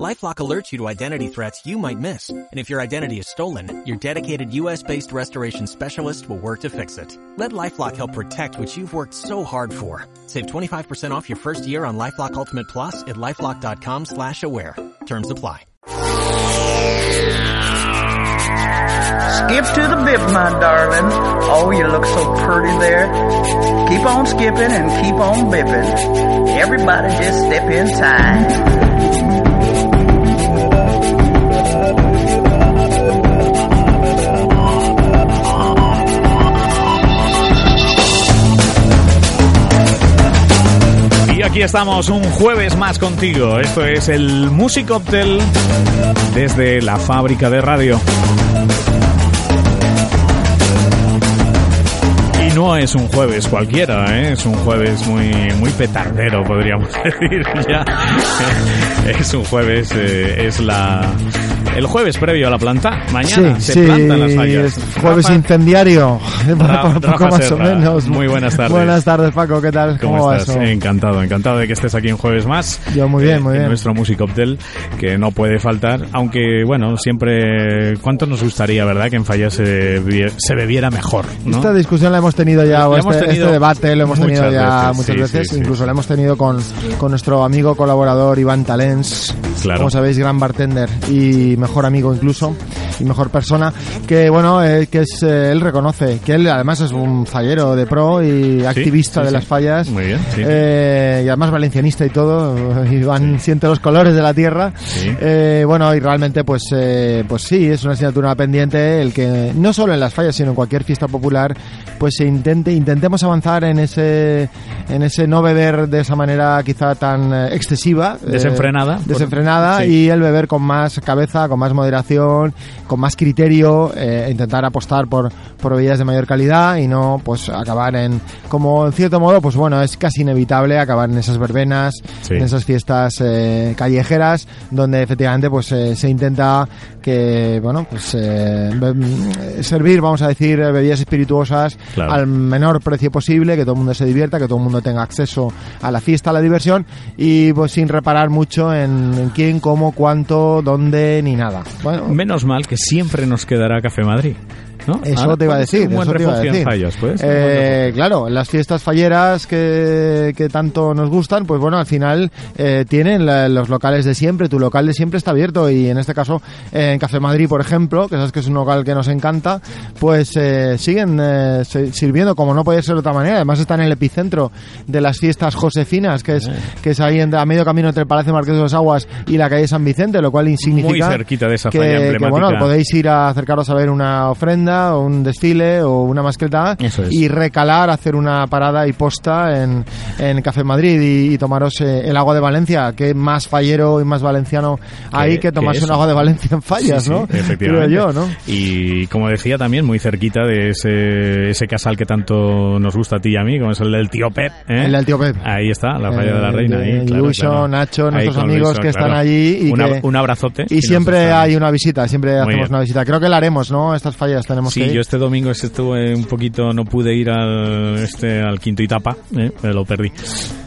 LifeLock alerts you to identity threats you might miss. And if your identity is stolen, your dedicated US-based restoration specialist will work to fix it. Let LifeLock help protect what you've worked so hard for. Save 25% off your first year on LifeLock Ultimate Plus at LifeLock.com slash aware. Terms apply. Skip to the bip, my darling. Oh, you look so pretty there. Keep on skipping and keep on bipping. Everybody just step in time. Y aquí estamos un jueves más contigo. Esto es el Music Hotel desde la fábrica de radio. Y no es un jueves cualquiera, ¿eh? es un jueves muy, muy petardero, podríamos decir ya. Es un jueves, eh, es la el jueves previo a la planta. Mañana Sí, se sí, plantan las fallas. es jueves Rafa- incendiario, Rafa más o menos. muy buenas tardes. Buenas tardes, Paco, ¿qué tal? ¿Cómo, ¿Cómo, estás? eso? Encantado, encantado de que estés aquí un jueves más. Yo muy bien, eh, muy en bien. nuestro Music Hotel, que no puede faltar, aunque bueno, siempre, ¿cuánto nos gustaría, verdad, que en Fallas se, se bebiera mejor? ¿no? Esta discusión la hemos tenido ya, o La este, hemos tenido este debate lo hemos tenido ya veces, muchas sí, veces, incluso lo hemos tenido con, con nuestro amigo colaborador Iván Talens, Claro. como sabéis, gran bartender y mejor amigo incluso, y mejor persona, que bueno, eh, que es, eh, él reconoce que él además es un fallero de pro y activista sí, de sí. las fallas, Muy bien, sí. eh, y además valencianista y todo, Iván siente los colores de la tierra, Sí. eh, bueno, y realmente pues, eh, pues sí, es una asignatura pendiente el que no solo en las fallas, sino en cualquier fiesta popular, pues se intente, intentemos avanzar en ese, en ese no beber de esa manera quizá tan eh, excesiva. Desenfrenada. desenfrenada Sí. y el beber con más cabeza, con más moderación, con más criterio, eh, intentar apostar por, por bebidas de mayor calidad y no pues acabar en, como en cierto modo, pues bueno, es casi inevitable acabar en esas verbenas, Sí. en esas fiestas eh, callejeras, donde efectivamente pues eh, se intenta que, bueno, pues eh, be- servir, vamos a decir, bebidas espirituosas Claro. al menor precio posible, que todo el mundo se divierta, que todo el mundo tenga acceso a la fiesta, a la diversión y pues sin reparar mucho en, en quién, cómo, cuánto, dónde ni nada. Bueno, Menos mal que siempre nos quedará Café Madrid. ¿No? eso Ahora te iba a decir. Un buen eso te iba a en decir. Pues. Eh, claro, las fiestas falleras que, que tanto nos gustan, pues bueno, al final eh, tienen la- los locales de siempre. Tu local de siempre está abierto y en este caso eh, en Café Madrid, por ejemplo, que sabes que es un local que nos encanta, pues eh, siguen eh, sirviendo como no puede ser de otra manera. Además está en el epicentro de las fiestas josefinas, que es, que es ahí en- a medio camino entre el Palacio Marqués de los Aguas y la calle San Vicente, lo cual significa Muy cerquita de esa que, falla que, bueno, podéis ir a acercaros a ver una ofrenda o un desfile o una mascleta es. y recalar, hacer una parada y posta en, en Café Madrid y, y tomaros eh, el agua de Valencia, que más fallero y más valenciano hay que, tomarse un agua de Valencia en fallas, Sí, sí, ¿no? efectivamente. Creo yo, ¿no? Y como decía también, muy cerquita de ese, ese casal que tanto nos gusta a ti y a mí, como es el del tío Pep. ¿eh? El del tío Pep. Ahí está, la falla de la reina. de ahí, claro, Lucho, claro. Nacho, Ahí nuestros amigos Lucho, que están claro. allí y Un que- ab- un abrazote. Y siempre hay una visita, siempre hacemos bien. una visita. Creo que la haremos, ¿no? Estas fallas tenemos Sí, que ir. yo este domingo estuve un poquito, no pude ir al este al quinto etapa, ¿eh? me lo perdí.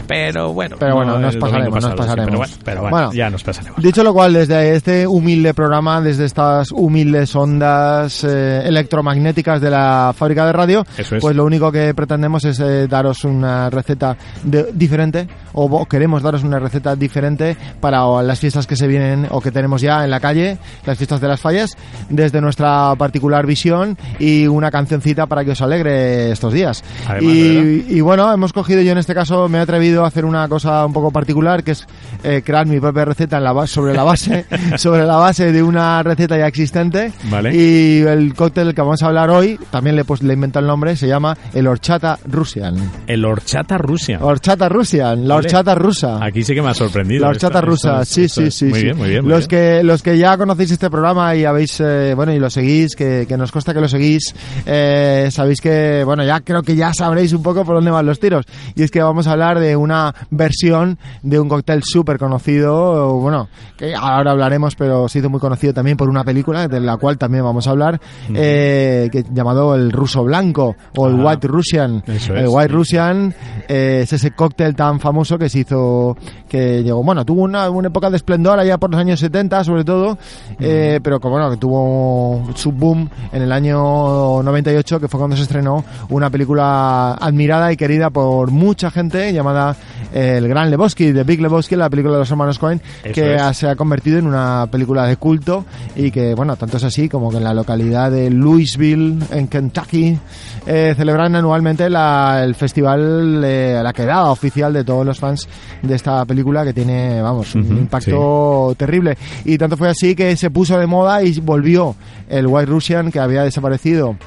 Pero bueno, Pero bueno, no, nos pasaremos, nos pasado, sí, pasaremos. pero bueno, pero bueno, Bueno. ya nos pasaremos. Dicho lo cual, desde este humilde programa, desde estas humildes ondas eh, electromagnéticas de la fábrica de radio, Eso es. pues lo único que pretendemos es eh, daros una receta de- diferente, o queremos daros una receta diferente para o, las fiestas que se vienen o que tenemos ya en la calle, las fiestas de las fallas, desde nuestra particular visión y una cancioncita para que os alegre estos días. Además, y, y bueno, hemos cogido yo en este caso, me he atrevido a hacer una cosa un poco particular, que es eh, crear mi propia receta en la sobre la base sobre la base de una receta ya existente. Vale. Y el cóctel que vamos a hablar hoy, también le, pues, le invento el nombre, se llama el horchata russian. El horchata Rusia. Horchata russian, la Vale. horchata rusa. Aquí sí que me ha sorprendido. La horchata Esto- rusa, esto- sí, esto sí, sí. Muy sí. bien, muy bien. muy los bien. que los que ya conocéis este programa y habéis, eh, bueno, y lo seguís, que, que nos consta que lo seguís, eh, sabéis que, bueno, ya creo que ya sabréis un poco por dónde van los tiros. Y es que vamos a hablar de una versión de un cóctel súper conocido, bueno, que ahora hablaremos, pero se hizo muy conocido también por una película de la cual también vamos a hablar, eh, que llamado el ruso blanco o el Ah, white Russian. El white sí. Russian eh, es ese cóctel tan famoso que se hizo, que llegó, bueno, tuvo una, una época de esplendor allá por los años 70 sobre todo, eh, pero que bueno, que tuvo su boom en el año 98, que fue cuando se estrenó una película admirada y querida por mucha gente llamada eh, El Gran Lebowski, de Big Lebowski, la película de los hermanos Cohen, Eso que es. se ha convertido en una película de culto y que, bueno, tanto es así como que en la localidad de Louisville, en Kentucky, eh, celebran anualmente la- el festival, eh, la quedada oficial de todos los fans de esta película que tiene, vamos, un Ujú, impacto terrible. Y tanto fue así que se puso de moda y volvió el White Russian que había desaparecido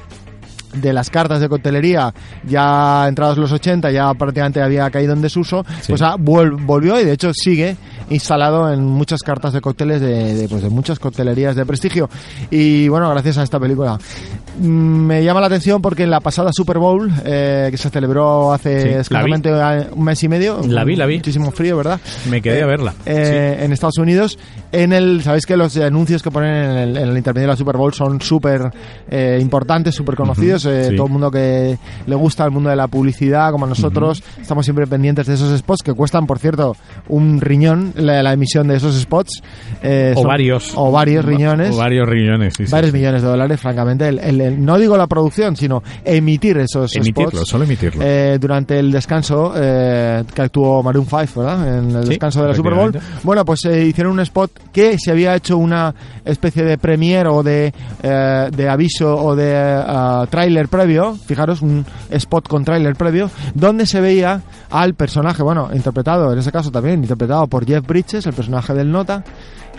de las cartas de coctelería ya entrados los 80 ya prácticamente había caído en desuso Sí. pues volvió y de hecho sigue instalado en muchas cartas de cócteles de, de, pues, de muchas coctelerías de prestigio y bueno gracias a esta película Mm, me llama la atención porque en la pasada Super Bowl eh, que se celebró hace Sí, escasamente un mes y medio La vi, la vi. muchísimo frío verdad Me quedé Eh, a verla. eh, en Estados Unidos. En el, sabéis que los anuncios que ponen en el, en el intermedio de la Super Bowl son súper eh, importantes, súper conocidos. Ujú, eh, sí. Todo el mundo que le gusta el mundo de la publicidad, como nosotros, estamos siempre pendientes de esos spots que cuestan, por cierto, un riñón la, la emisión de esos spots. Eh, o son- varios. O varios riñones. O varios riñones, sí, varios sí. millones de dólares, francamente. El- el- el- no digo la producción, sino emitir esos Emitirlo, spots. solo emitirlo. Eh, durante el descanso eh, que actuó Maroon 5, ¿verdad? En el descanso de la Super Bowl. Bueno, pues eh, hicieron un spot que se había hecho una especie de premier o de, eh, de aviso o de eh, tráiler previo, fijaros, un spot con tráiler previo, donde se veía al personaje, bueno, interpretado, en ese caso también, interpretado por Jeff Bridges, el personaje del Nota,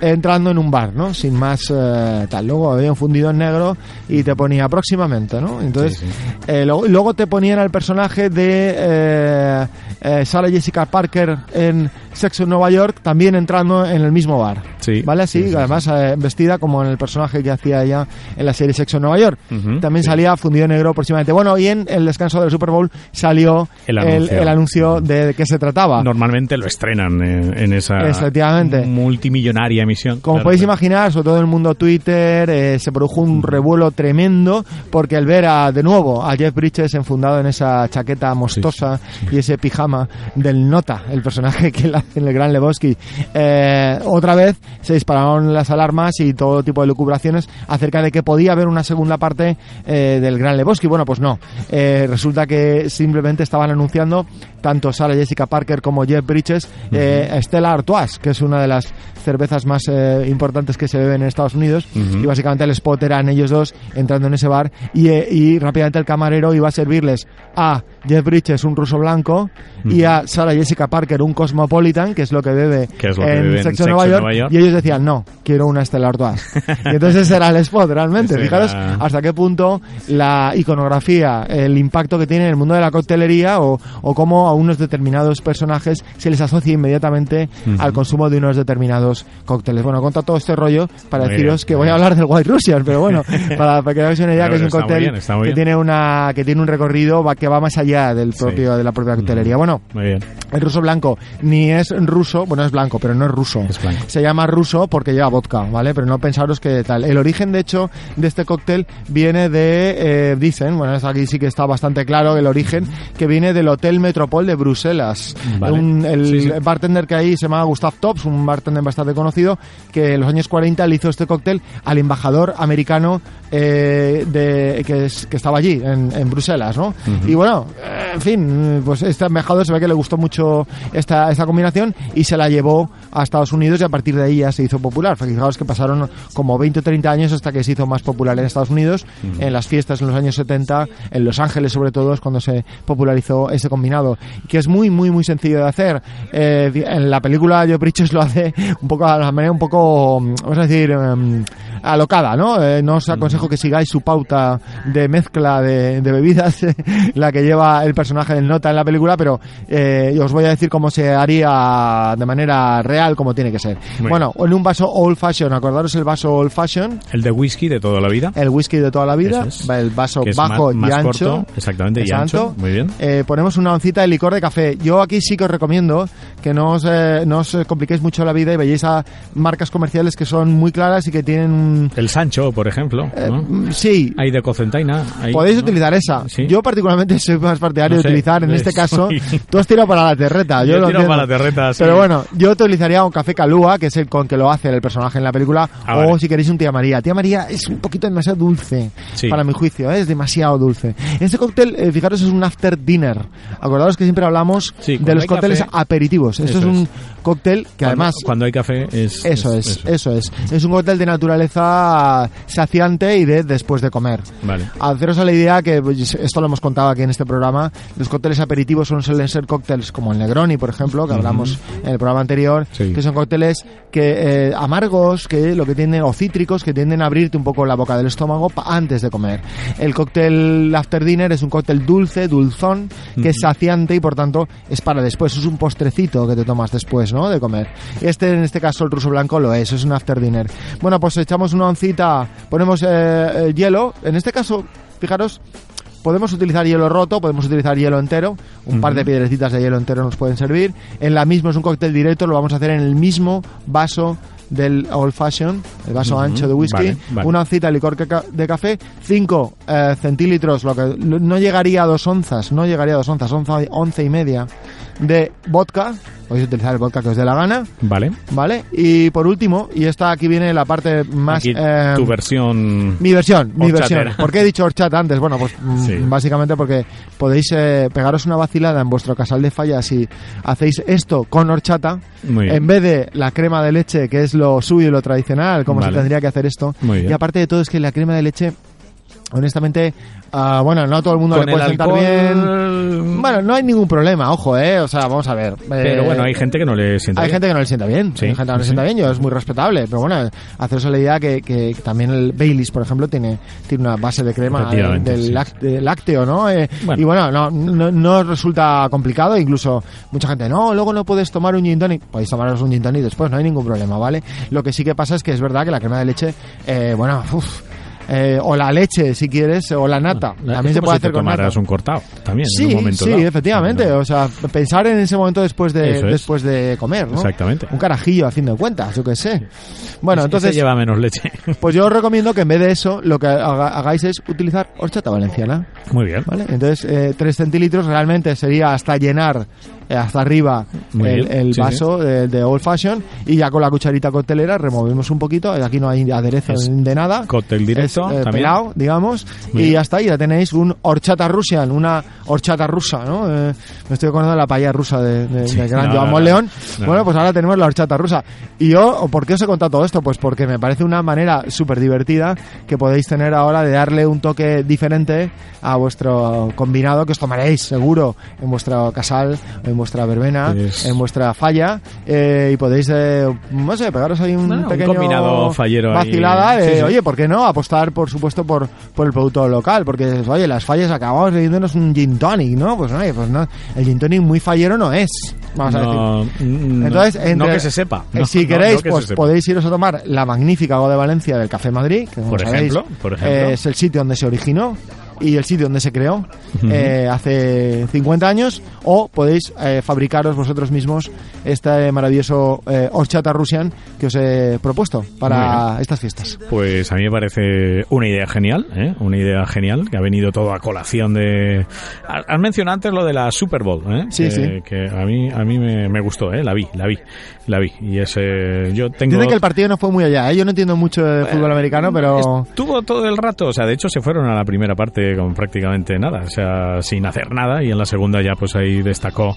entrando en un bar, ¿no? Sin más eh, tal. Luego había un fundido en negro y te ponía próximamente, ¿no? Entonces, Sí, sí. eh, luego, luego te ponían al personaje de eh, eh, Sarah Jessica Parker en Sexo en Nueva York, también entrando en el mismo bar. Sí, ¿Vale? Así, sí, además eh, vestida como en el personaje que hacía ella en la serie Sexo en Nueva York. Ujú, También sí. salía fundido en negro próximamente. Bueno, y en el descanso del Super Bowl salió El el, anuncio. el anuncio de, de qué se trataba. Normalmente lo estrenan en, en esa Efectivamente. multimillonaria emisión. Como Claro, podéis claro. imaginar, sobre todo en el mundo Twitter, eh, se produjo un revuelo tremendo porque al ver a, de nuevo a Jeff Bridges enfundado en esa chaqueta mostosa y ese pijama del Nota, el personaje que hace en el Gran Lebowski, eh, otra vez se dispararon las alarmas y todo tipo de lucubraciones acerca de que podía haber una segunda parte eh, del Gran Lebowski. Bueno, pues no. Eh, resulta que simplemente estaban anunciando tanto Sarah Jessica Parker como Jeff Bridges eh, Stella Artois, que es una de las cervezas más eh, importantes que se beben en Estados Unidos. Y básicamente el spot eran ellos dos entrando en ese bar y, eh, y rápidamente el camarero iba a servirles a Jeff Bridges, un ruso blanco, y a Sarah Jessica Parker, un Cosmopolitan, que es lo que bebe lo que en bebe Sexo en Nueva York, Nueva York. Y ellos decían, no, quiero una Stella Artois. y entonces ese era el spot, realmente. Ese Fijaros era- hasta qué punto la iconografía, el impacto que tiene en el mundo de la coctelería o, o cómo a unos determinados personajes se les asocia inmediatamente al consumo de unos determinados cócteles. Bueno, conta todo este rollo para Muy deciros bien, que voy a hablar del White Russian, pero bueno, para, para que hagáis una idea que es un cóctel bien, que tiene una que tiene un recorrido que va más allá del Sí. propio de la propia coctelería. Bueno, Muy bien. el ruso blanco ni es ruso, bueno, es blanco, pero no es ruso. Es blanco. Se llama ruso porque lleva vodka, ¿vale? Pero no pensaros que tal. El origen, de hecho, de este cóctel viene de, eh, dicen, bueno, aquí sí que está bastante claro el origen, que viene del Hotel Metropol de Bruselas. Vale. Un- el Sí, sí. bartender que ahí se llama Gustav Tops, un bartender bastante conocido, que en los años 40 le hizo este cóctel al embajador americano eh, de, que, es- que estaba allí, en, en Bruselas, ¿no? Y bueno, eh, en fin, pues este embajador se ve que le gustó mucho esta, esta combinación y se la llevó a Estados Unidos y a partir de ahí ya se hizo popular. Fijaos que pasaron como 20 o 30 años hasta que se hizo más popular en Estados Unidos, en las fiestas en los años 70, en Los Ángeles sobre todo es cuando se popularizó ese combinado, que es muy, muy, muy sencillo de hacer. Eh, en la película Joe Bridges lo hace un poco a la manera un poco, mm, vamos a decir, em, alocada, ¿no? Eh, no os aconsejo que sigáis su pauta de mezcla de, de bebidas, la que lleva el personaje del Nota en la película, pero eh, os voy a decir cómo se haría de manera real, como tiene que ser. Muy bueno, en un vaso old fashion, acordaros el vaso old fashion, El de whisky de toda la vida. el whisky de toda la vida, es. el vaso que es bajo y más ancho. corto, exactamente, y ancho. Muy bien. Eh, ponemos una oncita de licor de café. Yo aquí sí que os recomiendo que no os, no os compliquéis mucho la vida y vayáis a marcas comerciales que son muy claras y que tienen un... El Sancho, por ejemplo. eh, ¿no? mm, sí, Hay de Cocentaina. hay, Podéis ¿no? utilizar esa. Sí. Yo particularmente soy más partidario No de sé, utilizar, en eh, este caso, soy- tú has tirado para la terreta. Yo, Yo lo tiro entiendo. para la terreta, sí. Pero bueno, yo te utilizaría un café calúa, que es el con que lo hace el personaje en la película, Ah, o vale. si queréis un tía María. Tía María es un poquito demasiado dulce, Sí. para mi juicio, ¿eh? es demasiado dulce. Este cóctel, eh, fijaros, es un after dinner. Acordaos que siempre hablamos de los cócteles café- aperitivos. Esto es un es. cóctel que Cuando- además... Cuando hay café es. Eso es, eso es. Es un cóctel de naturaleza saciante y de después de comer. Vale. Haceros a la idea que pues, esto lo hemos contado aquí en este programa. Los cócteles aperitivos suelen ser cócteles como el Negroni, por ejemplo, que hablamos en el programa anterior, Sí. que son cócteles que eh, amargos, que lo que tienen o cítricos, que tienden a abrirte un poco la boca del estómago antes de comer. El cóctel after dinner es un cóctel dulce, dulzón, que es saciante y por tanto es para después. Es un postrecito que te tomas después, ¿no? De comer. Este, en este caso, el ruso blanco lo es. Es un after dinner. Bueno, pues echamos una oncita, ponemos eh, eh, hielo. En este caso, fijaros, podemos utilizar hielo roto, podemos utilizar hielo entero, un par de piedrecitas de hielo entero nos pueden servir. En la misma es un cóctel directo, lo vamos a hacer en el mismo vaso del old fashion, el vaso ancho de whisky, vale, vale. una oncita de licor de café, 5 centilitros, lo que no llegaría a dos onzas, no llegaría a dos onzas, once, once y media de vodka, podéis utilizar el vodka que os dé la gana, Vale. ¿vale? Y por último, y esta aquí viene la parte más... Aquí eh, tu versión. mi versión, mi Horchatera. versión. ¿Por qué he dicho horchata antes? Bueno, pues mm, Sí. básicamente porque podéis eh, pegaros una vacilada en vuestro casal de fallas si hacéis esto con horchata, en vez de la crema de leche, que es lo suyo y lo tradicional, como Vale. se tendría que hacer esto. Y aparte de todo es que la crema de leche, honestamente, ah, bueno, no a todo el mundo Con le puede sentar alcohol- bien. Bueno, no hay ningún problema, ojo, eh. O sea, vamos a ver. Pero eh, bueno, hay gente que no le sienta hay bien. gente que no le sienta bien, Sí, hay gente que no le sí. sienta bien, yo es muy respetable, pero bueno, haceros la idea que, que también el Baileys, por ejemplo, tiene, tiene una base de crema eh, del sí. lac- de lácteo, ¿no? Eh, Bueno. Y bueno, no, no, no resulta complicado, incluso mucha gente, no, luego no puedes tomar un gin tonic, podéis tomaros un gin tonic después, no hay ningún problema, ¿vale? Lo que sí que pasa es que es verdad que la crema de leche, eh, bueno, uf, eh, o la leche, si quieres, o la nata, Es también se puede te hacer con nata. un cortado también Sí, en un momento sí, dado. efectivamente. No, O sea, pensar en ese momento después de Eso es. después de comer, ¿no? Exactamente. Un carajillo haciendo cuentas, yo qué sé. Bueno, entonces, lleva menos leche. pues yo os recomiendo que en vez de eso, lo que haga- hagáis es utilizar horchata valenciana, Muy bien. ¿vale? Entonces, eh, 3 centilitros realmente sería hasta llenar hasta arriba el, el sí, vaso De, de old fashion y ya con la cucharita coctelera removemos un poquito. Aquí no hay aderezo Es de nada. cóctel directo, Es, eh, pelao, digamos. Muy y está, y ya tenéis un horchata russian, una horchata rusa, ¿no? Eh, me estoy acordando de la paella rusa de, de, Sí, del gran no, Joan no, Monleón. no. Bueno, pues ahora tenemos la horchata rusa. Y yo, ¿por qué os he contado todo esto? Pues porque me parece una manera súper divertida que podéis tener ahora de darle un toque diferente a vuestro combinado que os tomaréis seguro en vuestro casal, en vuestra verbena, en vuestra falla eh, y podéis, eh, no sé, pegaros ahí un Bueno, un pequeño combinado fallero ahí. vacilada Sí, sí. oye, ¿por qué no? Apostar, por supuesto, por, por el producto local, porque, oye, las fallas acabamos bebiéndonos un gin tonic, ¿no? Pues, oye, pues no, el gin tonic muy fallero no es, vamos a decir. No, mm, Entonces, no, entre- no que se sepa. eh, No, si queréis, que pues podéis iros a tomar la magnífica agua de Valencia del Café Madrid, que como Por sabéis, ejemplo, por ejemplo. eh, es el sitio donde se originó y el sitio donde se creó eh, hace 50 años, o podéis eh, fabricaros vosotros mismos este maravilloso eh, horchata russian que os he propuesto para estas fiestas. Pues a mí me parece una idea genial, ¿eh? una idea genial, que ha venido todo a colación de... Has mencionado antes lo de la Super Bowl, ¿eh? Sí, que, sí. que a mí, a mí me, me gustó, ¿eh? la vi, la vi, la vi. Y ese, yo tengo... Dicen que el partido no fue muy allá, ¿eh? yo no entiendo mucho de fútbol americano, pero... Estuvo todo el rato, o sea, de hecho se fueron a la primera parte prácticamente, con prácticamente nada, o sea, sin hacer nada. Y en la segunda ya pues ahí destacó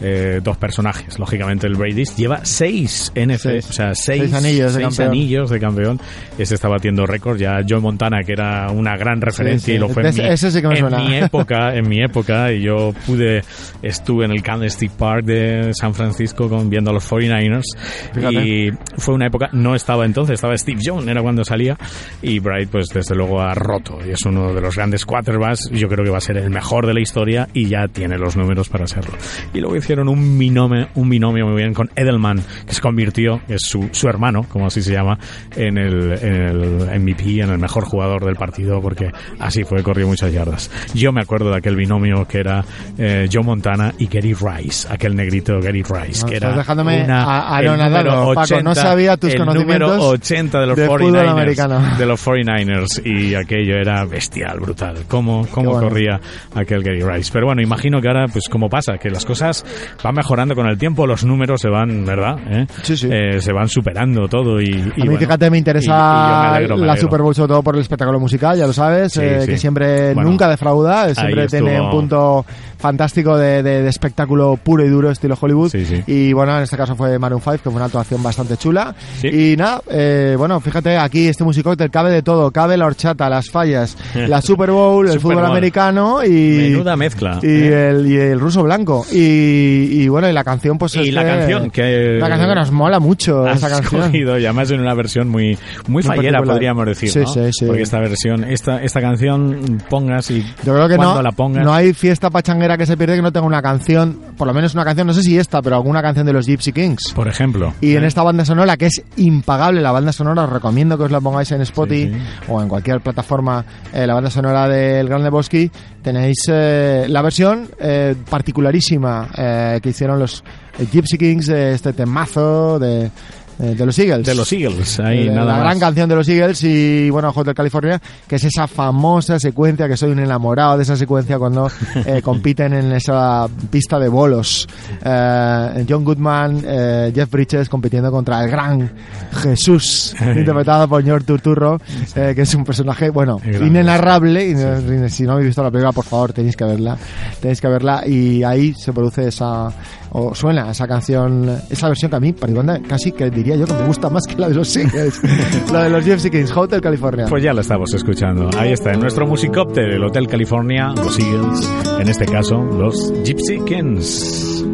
eh, dos personajes. Lógicamente el Brady lleva seis NF, Seis. o sea, seis, Seis anillos de seis campeón. anillos de campeón. Ese está batiendo récord. Ya Joe Montana, que era una gran referencia sí. y lo fue en, Ese- mi, ese sí que me en suena. mi época, en mi época, y yo pude, estuve en el Candlestick Park de San Francisco con, viendo a los 49ers Fíjate. y fue una época, no estaba entonces, estaba Steve Jones, era cuando salía y Bright pues desde luego ha roto y es uno de los grandes quarterbacks, yo creo que va a ser el mejor de la historia y ya tiene los números para serlo. Y luego hicieron un binomio, un binomio muy bien con Edelman, que se convirtió, que es su, su hermano, como así se llama, en el, en el MVP, en el mejor jugador del partido, porque así fue, corrió muchas yardas. Yo me acuerdo de aquel binomio que era eh, Joe Montana y Gary Rice, aquel negrito Gary Rice, No, que estás era dejándome una, a- el anonadado, número Paco, no sabía tus el conocimientos número 80 de los de fútbol 49ers, americano. de los 49ers y aquello era bestial, brutal. Cómo, cómo bueno. corría aquel Gary Rice. Pero bueno, imagino que ahora, pues como pasa, que las cosas van mejorando con el tiempo, los números se van, ¿verdad? ¿Eh? Sí, sí. Eh, se van superando todo y, y A mí, bueno, fíjate, me y- y interesa yo me alegro, me la. Super Bowl sobre todo por el espectáculo musical, ya lo sabes, Sí, eh, que siempre Bueno, nunca defrauda, siempre ahí tiene un punto fantástico de, de- de espectáculo puro y duro estilo Hollywood. Y bueno, en este caso fue Maroon 5, que fue una actuación bastante chula. Y nada, eh, bueno, fíjate, aquí este musicóctel cabe de todo, cabe la horchata, las fallas, la Super Bowl, el Super fútbol Bowl. americano y... Menuda mezcla. Y ¿eh? el, y el ruso blanco. Y, y bueno, y la canción, pues Y es la que- canción, que- La canción que nos mola mucho, Has esa canción. escogido, y además en una versión muy muy fallera particular. podríamos decir Sí, ¿no? sí, sí. porque esta versión esta esta canción pongas y Yo creo que cuando no, la pongas no hay fiesta pachanguera que se pierde que no tenga una canción, por lo menos una canción, no sé si esta, pero alguna canción de los Gypsy Kings. por ejemplo Y en ¿eh? esta banda sonora, que es impagable, la banda sonora, os recomiendo que os la pongáis en Spotify Sí, o en cualquier plataforma, eh, la banda sonora del Gran Lebowski, tenéis eh, la versión eh, particularísima eh, que hicieron los Gypsy Kings de este temazo de, eh, de los Eagles. de los Eagles ahí Eh, nada la más. gran canción de los Eagles y bueno Hotel California que es esa famosa secuencia que soy un enamorado de esa secuencia cuando eh, compiten en esa pista de bolos. Eh, John Goodman Jeff Bridges compitiendo contra el gran Jesús interpretado por George Turturro que es un personaje bueno inenarrable. Y si no habéis visto la película por favor tenéis que verla tenéis que verla y ahí se produce esa o suena esa canción esa versión que a mí particularmente casi que diría yo que me gusta más que la de los Eagles la de los Gypsy Kings Hotel California Pues ya la estamos escuchando. Ahí está, en nuestro musicópter, el Hotel California, los Eagles, en este caso, los Gypsy Kings.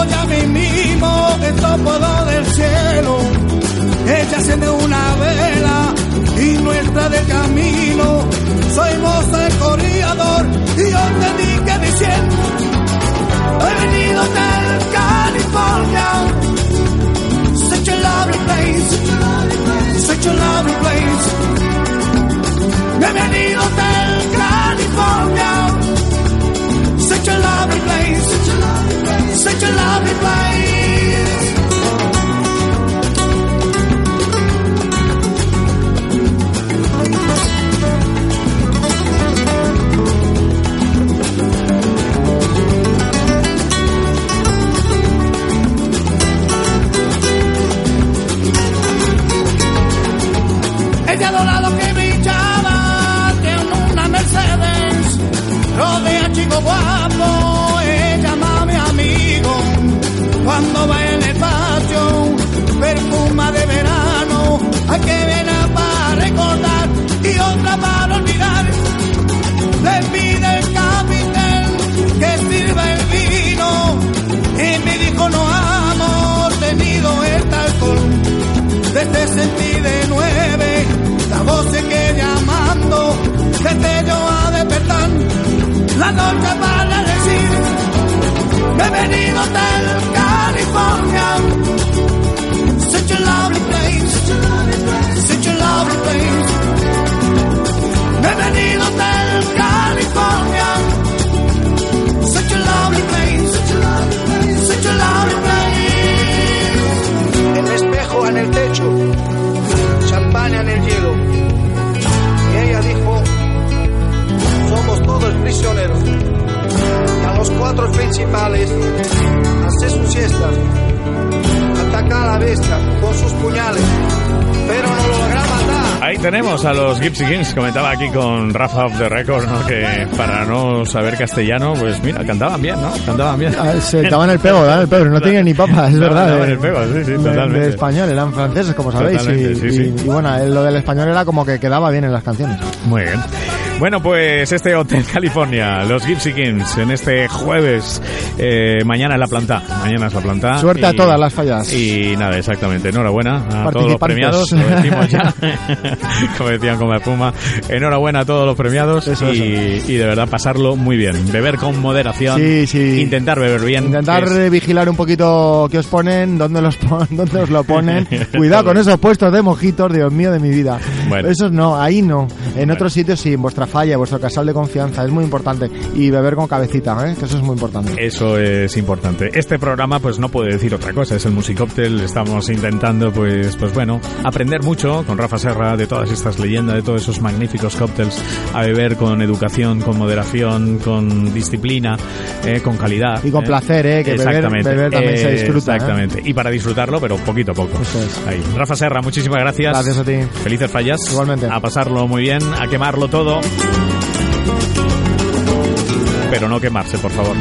Y me dijo ya mismo, esto del cielo. Ella enciende una vela y nuestra de camino. Soy moza el corredor y yo te dije diciendo, he venido del California. Such a lovely place, such a lovely place. He venido del California. Such a lovely place, such a lovely place. Ella bienvenido del California, such a lovely place, such a lovely place, bienvenido del California, such a lovely place, such a lovely place. El espejo en el techo, champaña en el hielo. Y ella dijo, somos todos prisioneros. Cuatro principales, hace su siesta, ataca a la bestia con sus puñales, pero no lo logra matar. Ahí tenemos a los Gypsy Kings, comentaba aquí con Rafa of the Record, ¿no? que para no saber castellano, pues mira, cantaban bien, ¿no? Cantaban bien. Ah, Se daban el pego, daban el pego, no tenían ni papa, es No, verdad. daban eh. el pego, sí, sí, De- totalmente. De español, eran franceses, como sabéis. Y, sí, sí. y- y bueno, lo del español era como que quedaba bien en las canciones. Muy bien. Bueno, pues este Hotel California, los Gypsy Kings, en este jueves, eh, mañana es la planta, mañana es la planta. Suerte a todas las fallas. Y nada, exactamente, enhorabuena a todos los premiados, lo decimos ya, como decían con la puma, enhorabuena a todos los premiados Eso, y, y de verdad pasarlo muy bien, beber con moderación, Sí, sí. intentar beber bien. Intentar es- vigilar un poquito qué os ponen, dónde, los pon- dónde os lo ponen. Cuidado con esos puestos de mojitos, Dios mío de mi vida. Bueno. Esos no, ahí no. En Bueno. otros sitios sí, en vuestra falla, vuestro casal de confianza, es muy importante. Y beber con cabecita, ¿eh? que eso es muy importante. Eso es importante. Este programa, pues no puede decir otra cosa, es el Musicóctel. Estamos intentando, pues, pues bueno, aprender mucho con Rafa Serra de todas estas leyendas, de todos esos magníficos cócteles, a beber con educación, con moderación, con disciplina, eh, con calidad. Y con eh. placer, ¿eh? que Exactamente. beber también se disfruta. Exactamente. Y para disfrutarlo, pero poquito a poco. Eso es. Ahí. Rafa Serra, muchísimas gracias. Gracias a ti. Felices fallas. Igualmente. A pasarlo muy bien, a quemarlo todo. Pero no quemarse, por favor.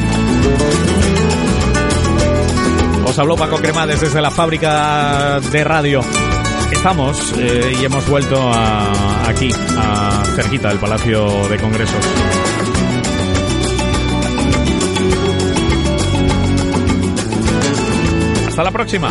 Os habló Paco Cremades desde la fábrica de radio. Estamos eh, y hemos vuelto aquí, cerquita del Palacio de Congresos. Hasta la próxima.